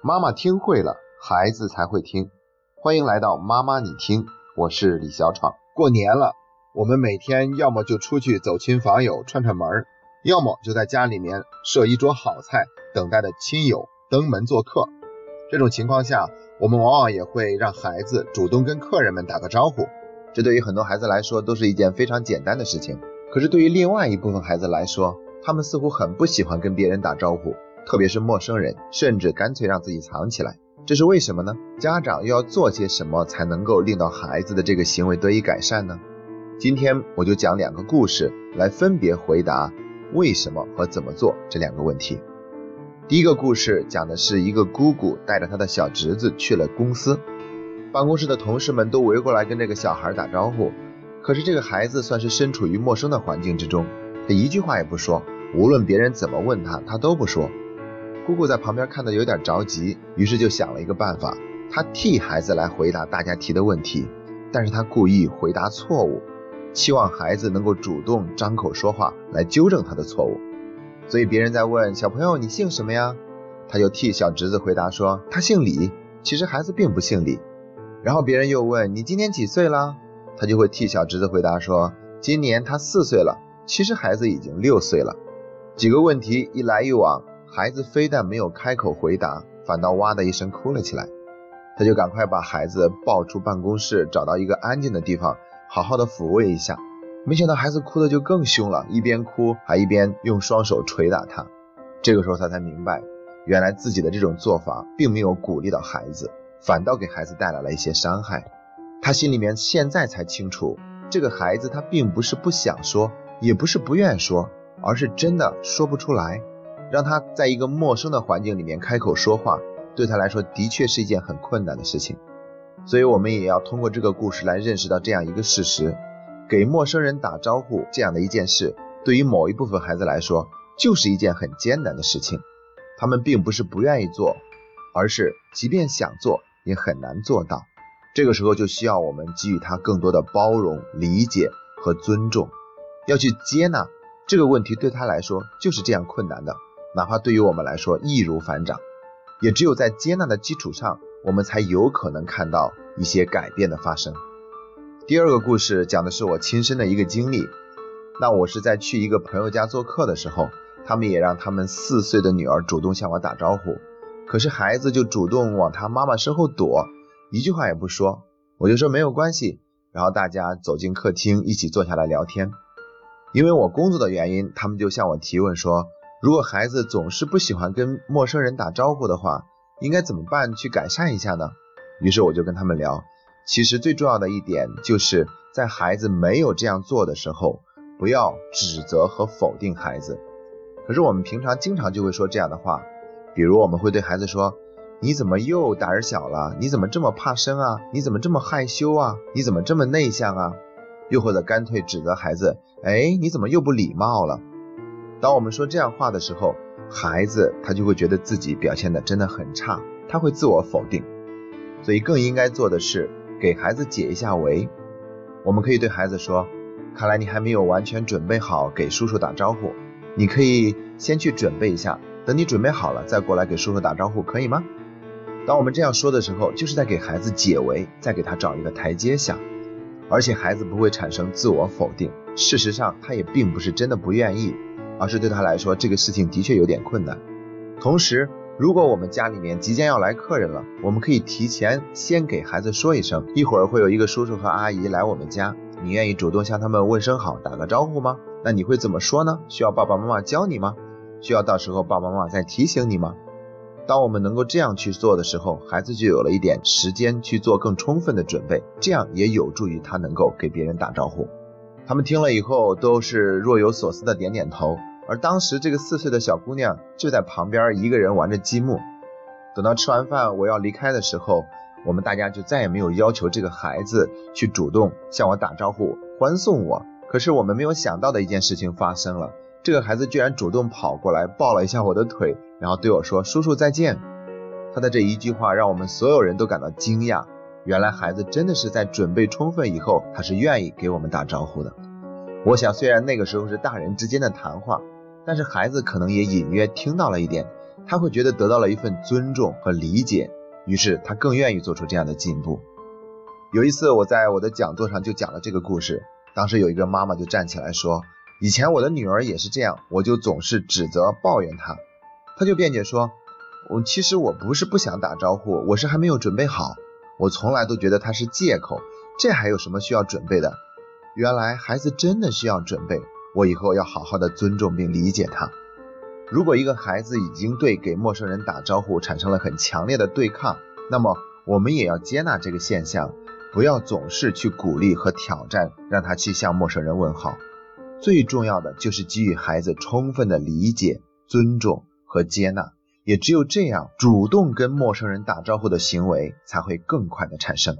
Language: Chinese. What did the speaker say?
妈妈听会了，孩子才会听。欢迎来到妈妈你听，我是李小闯。过年了，我们每天要么就出去走亲访友串串门，要么就在家里面设一桌好菜，等待着亲友登门做客。这种情况下，我们往往也会让孩子主动跟客人们打个招呼。这对于很多孩子来说都是一件非常简单的事情。可是对于另外一部分孩子来说，他们似乎很不喜欢跟别人打招呼。特别是陌生人，甚至干脆让自己藏起来，这是为什么呢？家长又要做些什么才能够令到孩子的这个行为得以改善呢？今天我就讲两个故事来分别回答为什么和怎么做这两个问题。第一个故事讲的是一个姑姑带着她的小侄子去了公司，办公室的同事们都围过来跟这个小孩打招呼，可是这个孩子算是身处于陌生的环境之中，他一句话也不说，无论别人怎么问他，他都不说。姑姑在旁边看的有点着急，于是就想了一个办法，她替孩子来回答大家提的问题，但是她故意回答错误，期望孩子能够主动张口说话来纠正他的错误。所以别人在问小朋友你姓什么呀，他就替小侄子回答说他姓李，其实孩子并不姓李。然后别人又问你今年几岁了，他就会替小侄子回答说今年他四岁了，其实孩子已经六岁了。几个问题一来一往。孩子非但没有开口回答，反倒哇的一声哭了起来。他就赶快把孩子抱出办公室，找到一个安静的地方，好好的抚慰一下。没想到孩子哭的就更凶了，一边哭还一边用双手捶打他。这个时候他才明白，原来自己的这种做法并没有鼓励到孩子，反倒给孩子带来了一些伤害。他心里面现在才清楚，这个孩子他并不是不想说，也不是不愿说，而是真的说不出来。让他在一个陌生的环境里面开口说话，对他来说的确是一件很困难的事情。所以，我们也要通过这个故事来认识到这样一个事实：给陌生人打招呼这样的一件事，对于某一部分孩子来说，就是一件很艰难的事情。他们并不是不愿意做，而是即便想做，也很难做到。这个时候就需要我们给予他更多的包容、理解和尊重，要去接纳这个问题对他来说就是这样困难的。哪怕对于我们来说易如反掌，也只有在接纳的基础上，我们才有可能看到一些改变的发生。第二个故事讲的是我亲身的一个经历。那我是在去一个朋友家做客的时候，他们也让他们四岁的女儿主动向我打招呼，可是孩子就主动往他妈妈身后躲，一句话也不说。我就说没有关系，然后大家走进客厅，一起坐下来聊天。因为我工作的原因，他们就向我提问说。如果孩子总是不喜欢跟陌生人打招呼的话，应该怎么办去改善一下呢？于是我就跟他们聊，其实最重要的一点就是在孩子没有这样做的时候，不要指责和否定孩子。可是我们平常经常就会说这样的话，比如我们会对孩子说：“你怎么又胆儿小了？你怎么这么怕生啊？你怎么这么害羞啊？你怎么这么内向啊？”又或者干脆指责孩子：“哎，你怎么又不礼貌了？”当我们说这样话的时候，孩子他就会觉得自己表现的真的很差，他会自我否定。所以更应该做的是给孩子解一下围。我们可以对孩子说：“看来你还没有完全准备好给叔叔打招呼，你可以先去准备一下，等你准备好了再过来给叔叔打招呼，可以吗？”当我们这样说的时候，就是在给孩子解围，再给他找一个台阶下，而且孩子不会产生自我否定。事实上，他也并不是真的不愿意。而是对他来说，这个事情的确有点困难。同时，如果我们家里面即将要来客人了，我们可以提前先给孩子说一声，一会儿会有一个叔叔和阿姨来我们家，你愿意主动向他们问声好，打个招呼吗？那你会怎么说呢？需要爸爸妈妈教你吗？需要到时候爸爸妈妈再提醒你吗？当我们能够这样去做的时候，孩子就有了一点时间去做更充分的准备，这样也有助于他能够给别人打招呼。他们听了以后都是若有所思的点点头，而当时这个四岁的小姑娘就在旁边一个人玩着积木。等到吃完饭我要离开的时候，我们大家就再也没有要求这个孩子去主动向我打招呼欢送我。可是我们没有想到的一件事情发生了，这个孩子居然主动跑过来抱了一下我的腿，然后对我说：“叔叔再见。”他的这一句话让我们所有人都感到惊讶。原来孩子真的是在准备充分以后，他是愿意给我们打招呼的。我想，虽然那个时候是大人之间的谈话，但是孩子可能也隐约听到了一点，他会觉得得到了一份尊重和理解，于是他更愿意做出这样的进步。有一次我在我的讲座上就讲了这个故事，当时有一个妈妈就站起来说，以前我的女儿也是这样，我就总是指责抱怨她，她就辩解说，我其实我不是不想打招呼，我是还没有准备好，我从来都觉得她是借口，这还有什么需要准备的？原来孩子真的需要准备，我以后要好好的尊重并理解他。如果一个孩子已经对给陌生人打招呼产生了很强烈的对抗，那么我们也要接纳这个现象，不要总是去鼓励和挑战，让他去向陌生人问好。最重要的就是给予孩子充分的理解、尊重和接纳，也只有这样，主动跟陌生人打招呼的行为才会更快的产生。